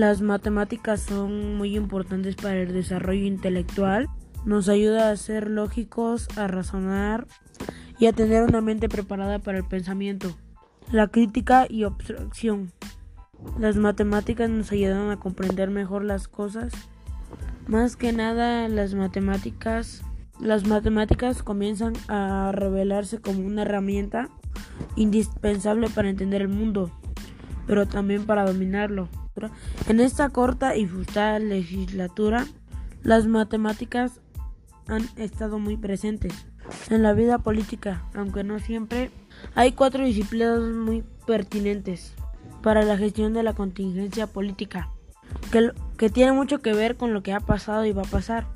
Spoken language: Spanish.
Las matemáticas son muy importantes para el desarrollo intelectual. Nos ayuda a ser lógicos, a razonar y a tener una mente preparada para el pensamiento, la crítica y obstrucción. Las matemáticas nos ayudan a comprender mejor las cosas. Más que nada, las matemáticas, las matemáticas comienzan a revelarse como una herramienta indispensable para entender el mundo, pero también para dominarlo. En esta corta y frustrada legislatura, las matemáticas han estado muy presentes en la vida política, aunque no siempre. Hay cuatro disciplinas muy pertinentes para la gestión de la contingencia política, que, que tiene mucho que ver con lo que ha pasado y va a pasar.